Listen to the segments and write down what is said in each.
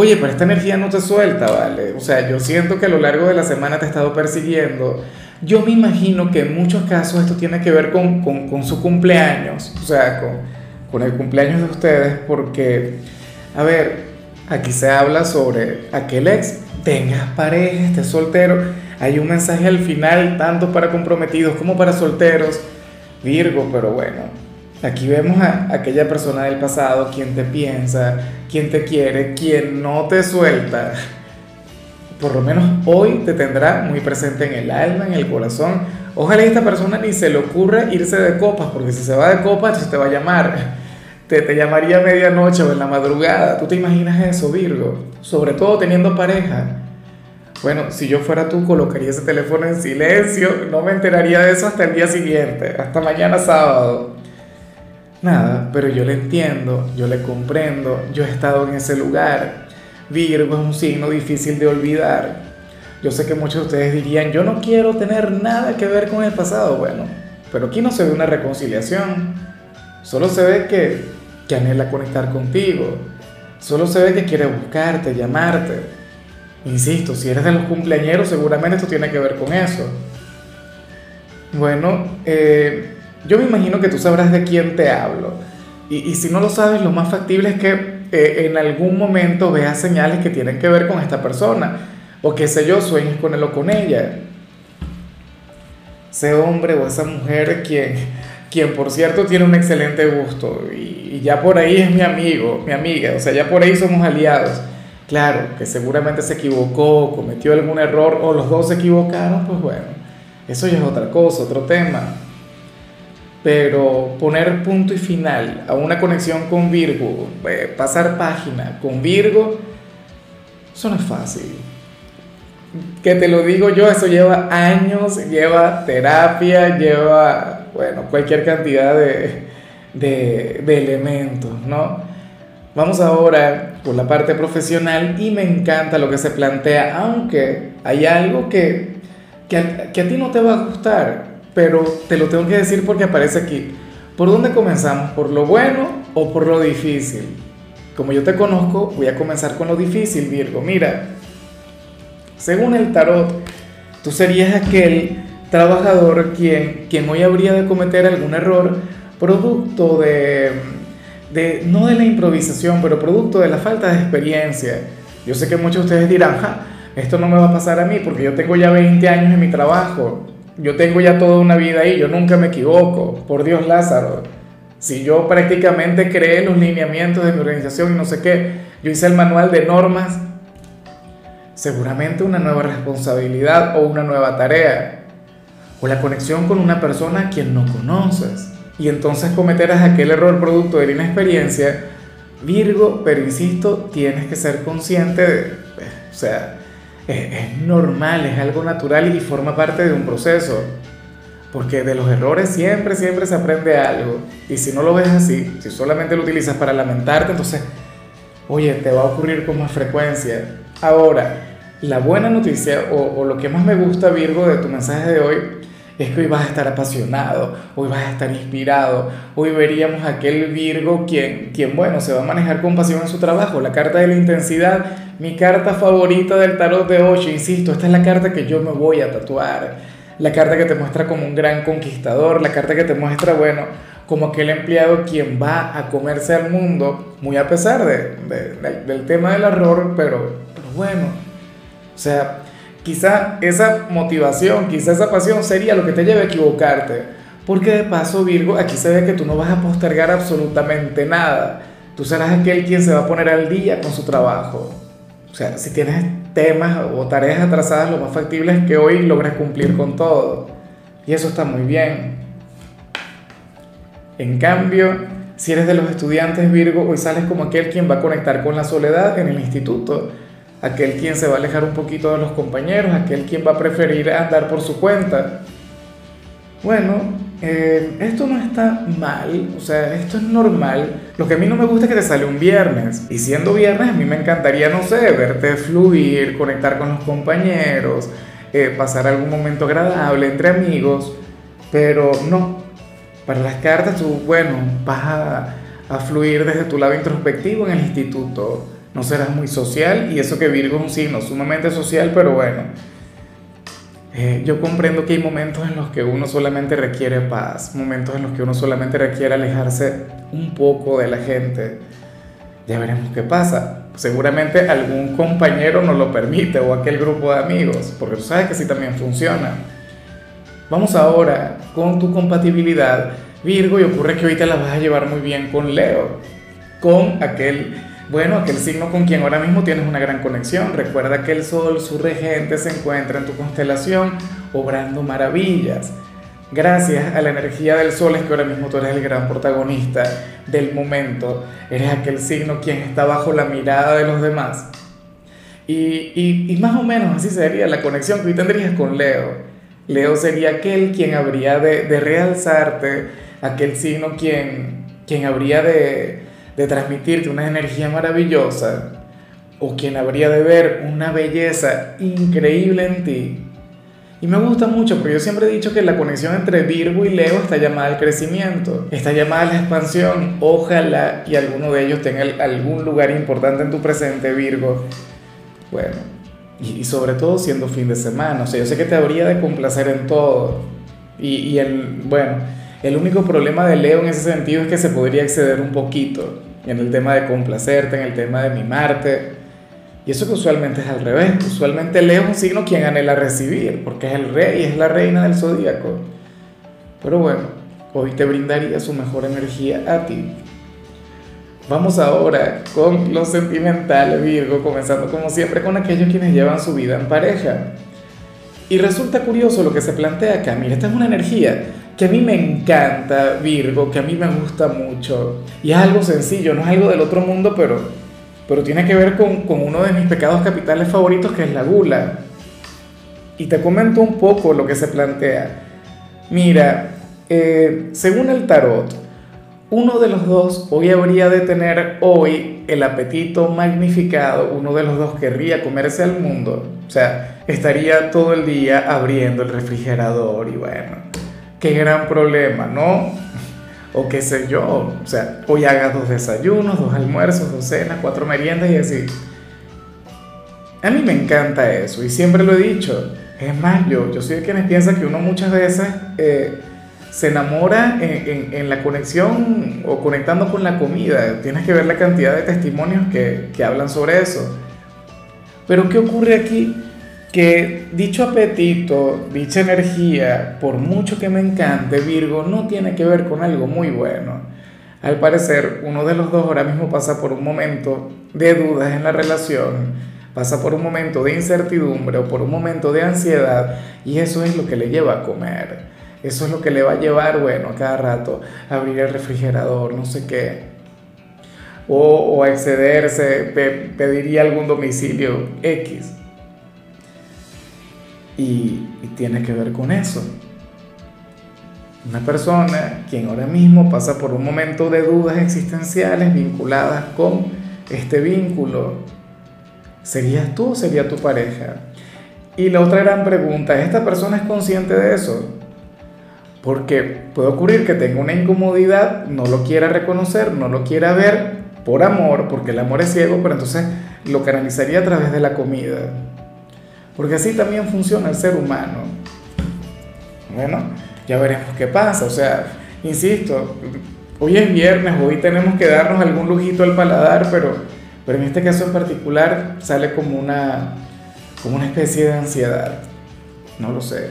Oye, pero esta energía no te suelta, ¿vale? O sea, yo siento que a lo largo de la semana te he estado persiguiendo. Yo me imagino que en muchos casos esto tiene que ver con, con, su cumpleaños, o sea, con, con el cumpleaños de ustedes, porque, a ver, aquí se habla sobre aquel ex, tengas pareja, estés soltero, hay un mensaje al final, tanto para comprometidos como para solteros, Virgo, pero bueno, Aquí vemos a aquella persona del pasado, quien te piensa, quien te quiere, quien no te suelta. Por lo menos hoy te tendrá muy presente en el alma, en el corazón. Ojalá esta persona ni se le ocurra irse de copas, porque si se va de copas, entonces te va a llamar. Te, te llamaría a medianoche o en la madrugada. ¿Tú te imaginas eso, Virgo? Sobre todo teniendo pareja. Bueno, si yo fuera tú, colocaría ese teléfono en silencio. No me enteraría de eso hasta el día siguiente, hasta mañana sábado. Nada, pero yo le entiendo, yo le comprendo, yo he estado en ese lugar. Virgo es un signo difícil de olvidar. Yo sé que muchos de ustedes dirían, yo no quiero tener nada que ver con el pasado. Bueno, pero aquí no se ve una reconciliación. Solo se ve que, que anhela conectar contigo. Solo se ve que quiere buscarte, llamarte. Insisto, si eres de los cumpleañeros, seguramente esto tiene que ver con eso. Bueno, eh, yo me imagino que tú sabrás de quién te hablo. Y, y si no lo sabes, lo más factible es que eh, en algún momento veas señales que tienen que ver con esta persona. O qué sé yo, sueñes con él o con ella. Ese hombre o esa mujer quien, quien por cierto tiene un excelente gusto. Y, y ya por ahí es mi amigo, mi amiga. O sea, ya por ahí somos aliados. Claro, que seguramente se equivocó, cometió algún error o los dos se equivocaron, pues bueno, eso ya es otra cosa, otro tema pero poner punto y final a una conexión con Virgo, eh, pasar página con Virgo, eso no es fácil. Que te lo digo yo, eso lleva años, lleva terapia, lleva, bueno, cualquier cantidad de, de, de elementos, ¿no? Vamos ahora por la parte profesional y me encanta lo que se plantea, aunque hay algo que, que, que a ti no te va a gustar, pero te lo tengo que decir porque aparece aquí. ¿Por dónde comenzamos? ¿Por lo bueno o por lo difícil? Como yo te conozco, voy a comenzar con lo difícil, Virgo. Mira, según el tarot, tú serías aquel trabajador quien, quien hoy habría de cometer algún error producto de, de, no de la improvisación, pero producto de la falta de experiencia. Yo sé que muchos de ustedes dirán, ja, esto no me va a pasar a mí porque yo tengo ya 20 años en mi trabajo yo tengo ya toda una vida ahí, yo nunca me equivoco, por Dios Lázaro. Si yo prácticamente creé los lineamientos de mi organización y no sé qué, yo hice el manual de normas, seguramente una nueva responsabilidad o una nueva tarea, o la conexión con una persona a quien no conoces, y entonces cometerás aquel error producto de la inexperiencia, Virgo, pero insisto, tienes que ser consciente de, o sea, es, normal, es algo natural y forma parte de un proceso. Porque de los errores siempre, siempre se aprende algo. Y si no lo ves así, si solamente lo utilizas para lamentarte, entonces, oye, te va a ocurrir con más frecuencia. Ahora, la buena noticia o, o lo que más me gusta, Virgo, de tu mensaje de hoy, es que hoy vas a estar apasionado, hoy vas a estar inspirado, hoy veríamos a aquel Virgo quien, quien, bueno, se va a manejar con pasión en su trabajo, la carta de la intensidad, mi carta favorita del tarot de 8, insisto, esta es la carta que yo me voy a tatuar, la carta que te muestra como un gran conquistador, la carta que te muestra, bueno, como aquel empleado quien va a comerse al mundo, muy a pesar de, de, del tema del error, pero, pero bueno, o sea, Quizá esa motivación, quizá esa pasión sería lo que te lleve a equivocarte. Porque de paso, Virgo, aquí se ve que tú no vas a postergar absolutamente nada. Tú serás aquel quien se va a poner al día con su trabajo. O sea, si tienes temas o tareas atrasadas, lo más factible es que hoy logres cumplir con todo. Y eso está muy bien. En cambio, si eres de los estudiantes Virgo, hoy sales como aquel quien va a conectar con la soledad en el instituto aquel quien se va a alejar un poquito de los compañeros, aquel quien va a preferir andar por su cuenta. Bueno, eh, esto no está mal, o sea, esto es normal. Lo que a mí no me gusta es que te sale un viernes. Y siendo viernes, a mí me encantaría, no sé, verte fluir, conectar con los compañeros, eh, pasar algún momento agradable entre amigos. Pero no, para las cartas tú, bueno, vas a, a fluir desde tu lado introspectivo en el instituto. No serás muy social y eso que Virgo es un signo sumamente social, pero bueno eh, yo comprendo que hay momentos en los que uno solamente requiere paz, momentos en los que uno solamente requiere alejarse un poco de la gente. Ya veremos qué pasa. Seguramente algún compañero no lo permite o aquel grupo de amigos, porque tú sabes que sí también funciona. Vamos ahora con tu compatibilidad, Virgo, y ocurre que te la vas a llevar muy bien con Leo, con aquel bueno, aquel signo con quien ahora mismo tienes una gran conexión. Recuerda que el Sol, su regente, se encuentra en tu constelación obrando maravillas. Gracias a la energía del Sol es que ahora mismo tú eres el gran protagonista del momento. Eres aquel signo quien está bajo la mirada de los demás. Y, más o menos así sería la conexión que hoy tendrías con Leo. Leo sería aquel quien habría de, de realzarte, aquel signo quien, quien habría de, de transmitirte una energía maravillosa o quien habría de ver una belleza increíble en ti. Y me gusta mucho, porque yo siempre he dicho que la conexión entre Virgo y Leo está llamada al crecimiento, está llamada a la expansión. Ojalá y alguno de ellos tenga algún lugar importante en tu presente, Virgo. Bueno, y, sobre todo siendo fin de semana, o sea, yo sé que te habría de complacer en todo. Y, y el, bueno, el único problema de Leo en ese sentido es que se podría exceder un poquito en el tema de complacerte, en el tema de mimarte. Y eso que usualmente es al revés. Usualmente Leo es un signo quien anhela recibir, porque es el rey es la reina del zodíaco. Pero bueno, hoy te brindaría su mejor energía a ti. Vamos ahora con lo sentimental, Virgo, comenzando como siempre con aquellos quienes llevan su vida en pareja. Y resulta curioso lo que se plantea acá. Mira, esta es una energía que a mí me encanta, Virgo, que a mí me gusta mucho. Y es algo sencillo, no es algo del otro mundo, pero, pero tiene que ver con, uno de mis pecados capitales favoritos, que es la gula. Y te comento un poco lo que se plantea. Mira, eh, según el tarot, uno de los dos hoy habría de tener hoy el apetito magnificado, uno de los dos querría comerse al mundo, o sea, estaría todo el día abriendo el refrigerador y bueno, qué gran problema, ¿no? O qué sé yo, o sea, hoy hagas dos desayunos, dos almuerzos, dos cenas, cuatro meriendas y así. A mí me encanta eso y siempre lo he dicho. Es más, yo, yo soy de quienes piensa que uno muchas veces eh, se enamora en, en, la conexión o conectando con la comida. Tienes que ver la cantidad de testimonios que, que hablan sobre eso. Pero ¿qué ocurre aquí? Que dicho apetito, dicha energía, por mucho que me encante, Virgo, no tiene que ver con algo muy bueno. Al parecer, uno de los dos ahora mismo pasa por un momento de dudas en la relación, pasa por un momento de incertidumbre o por un momento de ansiedad y eso es lo que le lleva a comer. Eso es lo que le va a llevar, bueno, cada rato a abrir el refrigerador, no sé qué. O, o a excederse, pediría algún domicilio X y, tiene que ver con eso. Una persona quien ahora mismo pasa por un momento de dudas existenciales vinculadas con este vínculo, ¿serías tú o sería tu pareja? Y la otra gran pregunta, ¿esta persona es consciente de eso? Porque puede ocurrir que tenga una incomodidad, no lo quiera reconocer, no lo quiera ver por amor, porque el amor es ciego, pero entonces lo canalizaría a través de la comida. Porque así también funciona el ser humano. Bueno, ya veremos qué pasa. O sea, insisto, hoy es viernes, hoy tenemos que darnos algún lujito al paladar, pero, pero en este caso en particular sale como una, como una especie de ansiedad. No lo sé,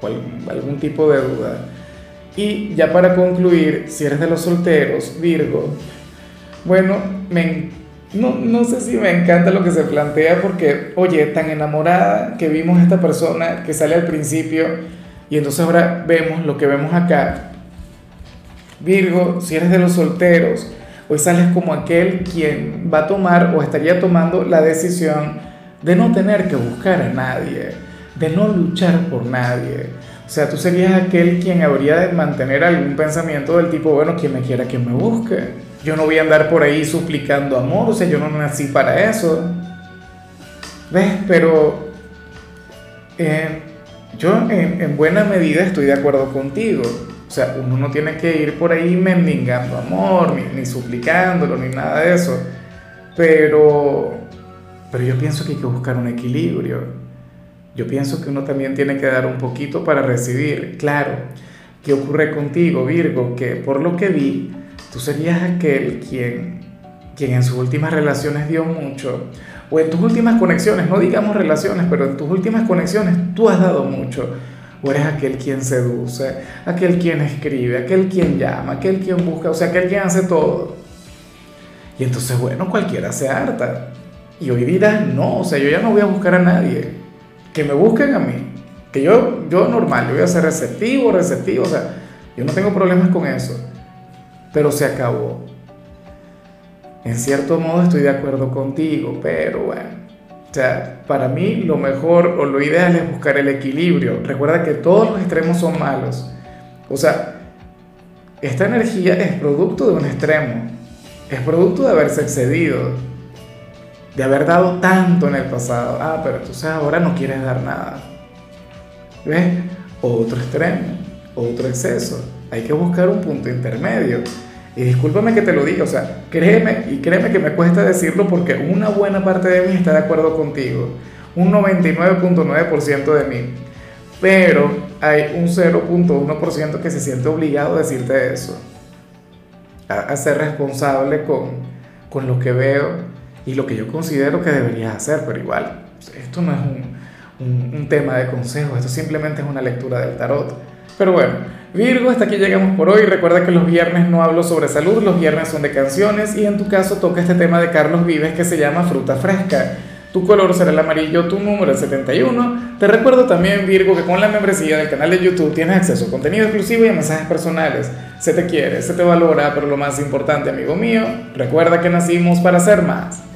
o algún, algún tipo de duda. Y ya para concluir, si eres de los solteros, Virgo, bueno, me no, no sé si me encanta lo que se plantea porque, oye, tan enamorada que vimos a esta persona que sale al principio y entonces ahora vemos lo que vemos acá. Virgo, si eres de los solteros, hoy sales como aquel quien va a tomar o estaría tomando la decisión de no tener que buscar a nadie, de no luchar por nadie. O sea, tú serías aquel quien habría de mantener algún pensamiento del tipo, bueno, quien me quiera que me busque. Yo no voy a andar por ahí suplicando amor, o sea, yo no nací para eso. ¿Ves? Pero eh, yo en, en buena medida estoy de acuerdo contigo. O sea, uno no tiene que ir por ahí mendigando amor, ni, ni, suplicándolo, ni nada de eso. Pero, pero yo pienso que hay que buscar un equilibrio. Yo pienso que uno también tiene que dar un poquito para recibir. Claro, ¿qué ocurre contigo, Virgo? Que por lo que vi, tú serías aquel quien, quien en sus últimas relaciones dio mucho. O en tus últimas conexiones, no digamos relaciones, pero en tus últimas conexiones tú has dado mucho o eres aquel quien seduce, aquel quien escribe, aquel quien llama, aquel quien busca, o sea, aquel quien hace todo. Y entonces, bueno, cualquiera se harta. Y hoy dirás, no, o sea, yo ya no voy a buscar a nadie. Que me busquen a mí. Que yo, yo normal, yo voy a ser receptivo, receptivo, o sea, yo no tengo problemas con eso. Pero se acabó. En cierto modo estoy de acuerdo contigo, pero bueno. O sea, para mí lo mejor o lo ideal es buscar el equilibrio. Recuerda que todos los extremos son malos. O sea, esta energía es producto de un extremo. Es producto de haberse excedido. De haber dado tanto en el pasado. Ah, pero entonces ahora no quieres dar nada. ¿Ves? Otro extremo. Otro exceso. Hay que buscar un punto intermedio. Y discúlpame que te lo diga, o sea, créeme y créeme que me cuesta decirlo porque una buena parte de mí está de acuerdo contigo, un 99.9% de mí, pero hay un 0.1% que se siente obligado a decirte eso, a, ser responsable con, con, lo que veo y lo que yo considero que deberías hacer, pero igual, esto no es un, un, un tema de consejo, esto simplemente es una lectura del tarot. Pero bueno, Virgo, hasta aquí llegamos por hoy. Recuerda que los viernes no hablo sobre salud, los viernes son de canciones y en tu caso toca este tema de Carlos Vives que se llama fruta fresca. Tu color será el amarillo, tu número es 71. Te recuerdo también, Virgo, que con la membresía del canal de YouTube tienes acceso a contenido exclusivo y a mensajes personales. Se te quiere, se te valora, pero lo más importante, amigo mío, recuerda que nacimos para ser más.